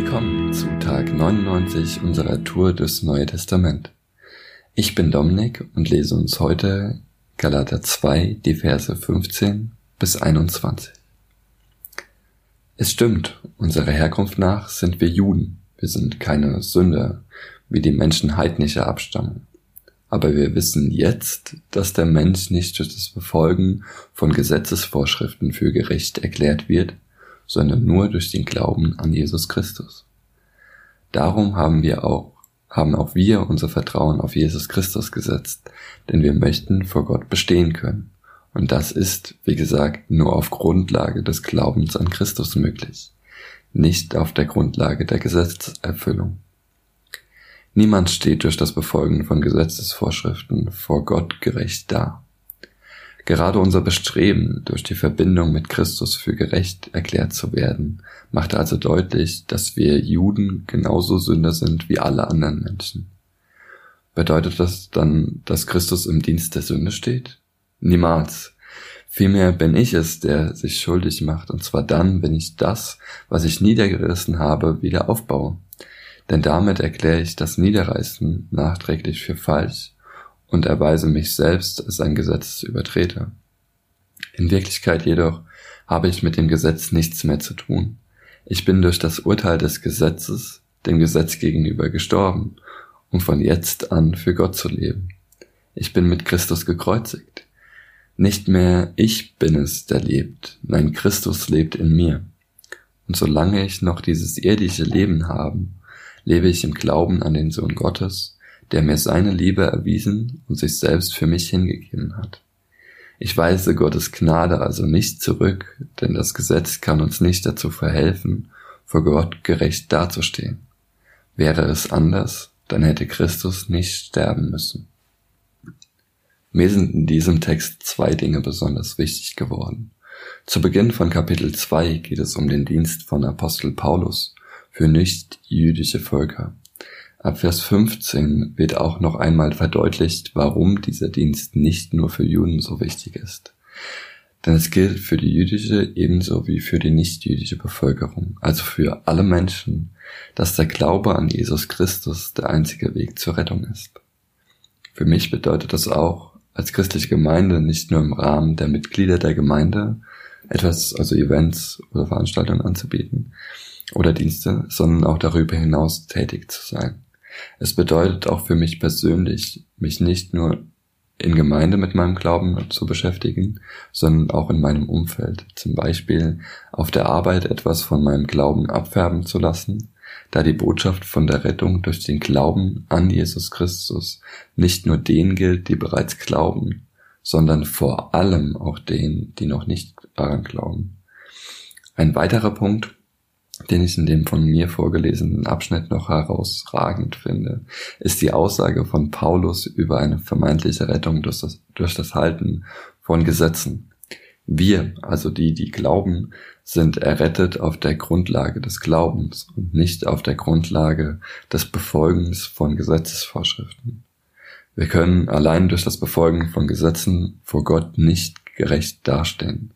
willkommen zu Tag 99 unserer Tour durchs Neue Testament. Ich bin Dominik und lese uns heute Galater 2, die Verse 15 bis 21. Es stimmt, unserer Herkunft nach sind wir Juden. Wir sind keine Sünder, wie die Menschen heidnischer Abstammung. Aber wir wissen jetzt, dass der Mensch nicht durch das Befolgen von Gesetzesvorschriften für gerecht erklärt wird, sondern nur durch den Glauben an Jesus Christus. Darum haben wir auch, haben auch wir unser Vertrauen auf Jesus Christus gesetzt, denn wir möchten vor Gott bestehen können. Und das ist, wie gesagt, nur auf Grundlage des Glaubens an Christus möglich, nicht auf der Grundlage der Gesetzeserfüllung. Niemand steht durch das Befolgen von Gesetzesvorschriften vor Gott gerecht da. Gerade unser Bestreben, durch die Verbindung mit Christus für gerecht erklärt zu werden, macht also deutlich, dass wir Juden genauso Sünder sind wie alle anderen Menschen. Bedeutet das dann, dass Christus im Dienst der Sünde steht? Niemals. Vielmehr bin ich es, der sich schuldig macht, und zwar dann, wenn ich das, was ich niedergerissen habe, wieder aufbaue. Denn damit erkläre ich das Niederreißen nachträglich für falsch und erweise mich selbst als ein Gesetzesübertreter. In Wirklichkeit jedoch habe ich mit dem Gesetz nichts mehr zu tun. Ich bin durch das Urteil des Gesetzes dem Gesetz gegenüber gestorben, um von jetzt an für Gott zu leben. Ich bin mit Christus gekreuzigt. Nicht mehr ich bin es, der lebt, nein, Christus lebt in mir. Und solange ich noch dieses irdische Leben habe, lebe ich im Glauben an den Sohn Gottes, der mir seine Liebe erwiesen und sich selbst für mich hingegeben hat. Ich weise Gottes Gnade also nicht zurück, denn das Gesetz kann uns nicht dazu verhelfen, vor Gott gerecht dazustehen. Wäre es anders, dann hätte Christus nicht sterben müssen. Mir sind in diesem Text zwei Dinge besonders wichtig geworden. Zu Beginn von Kapitel 2 geht es um den Dienst von Apostel Paulus für nicht jüdische Völker. Ab Vers 15 wird auch noch einmal verdeutlicht, warum dieser Dienst nicht nur für Juden so wichtig ist. Denn es gilt für die jüdische ebenso wie für die nichtjüdische Bevölkerung, also für alle Menschen, dass der Glaube an Jesus Christus der einzige Weg zur Rettung ist. Für mich bedeutet das auch, als christliche Gemeinde nicht nur im Rahmen der Mitglieder der Gemeinde etwas, also Events oder Veranstaltungen anzubieten oder Dienste, sondern auch darüber hinaus tätig zu sein. Es bedeutet auch für mich persönlich, mich nicht nur in Gemeinde mit meinem Glauben zu beschäftigen, sondern auch in meinem Umfeld, zum Beispiel auf der Arbeit etwas von meinem Glauben abfärben zu lassen, da die Botschaft von der Rettung durch den Glauben an Jesus Christus nicht nur denen gilt, die bereits glauben, sondern vor allem auch denen, die noch nicht daran glauben. Ein weiterer Punkt, den ich in dem von mir vorgelesenen Abschnitt noch herausragend finde, ist die Aussage von Paulus über eine vermeintliche Rettung durch das, durch das Halten von Gesetzen. Wir, also die, die glauben, sind errettet auf der Grundlage des Glaubens und nicht auf der Grundlage des Befolgens von Gesetzesvorschriften. Wir können allein durch das Befolgen von Gesetzen vor Gott nicht gerecht dastehen.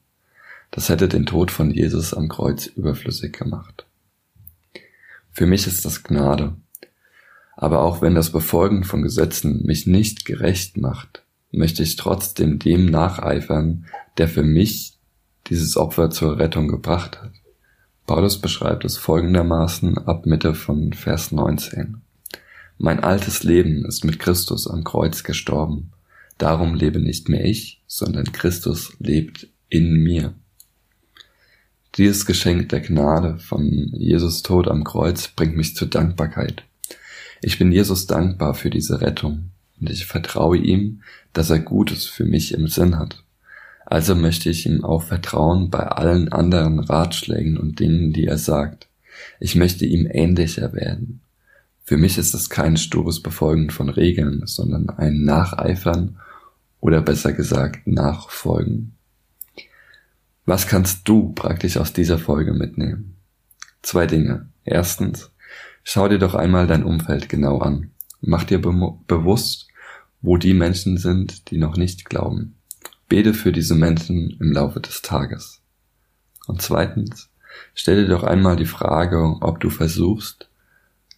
Das hätte den Tod von Jesus am Kreuz überflüssig gemacht. Für mich ist das Gnade. Aber auch wenn das Befolgen von Gesetzen mich nicht gerecht macht, möchte ich trotzdem dem nacheifern, der für mich dieses Opfer zur Rettung gebracht hat. Paulus beschreibt es folgendermaßen ab Mitte von Vers 19. Mein altes Leben ist mit Christus am Kreuz gestorben. Darum lebe nicht mehr ich, sondern Christus lebt in mir. Dieses Geschenk der Gnade von Jesus Tod am Kreuz bringt mich zur Dankbarkeit. Ich bin Jesus dankbar für diese Rettung und ich vertraue ihm, dass er Gutes für mich im Sinn hat. Also möchte ich ihm auch vertrauen bei allen anderen Ratschlägen und Dingen, die er sagt. Ich möchte ihm ähnlicher werden. Für mich ist es kein stures Befolgen von Regeln, sondern ein Nacheifern oder besser gesagt Nachfolgen. Was kannst du praktisch aus dieser Folge mitnehmen? Zwei Dinge. Erstens, schau dir doch einmal dein Umfeld genau an. Mach dir be bewusst, wo die Menschen sind, die noch nicht glauben. Bete für diese Menschen im Laufe des Tages. Und zweitens, Stell dir doch einmal die Frage, ob du versuchst,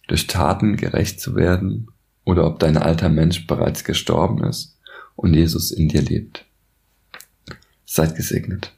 durch Taten gerecht zu werden oder ob dein alter Mensch bereits gestorben ist und Jesus in dir lebt. Seid gesegnet.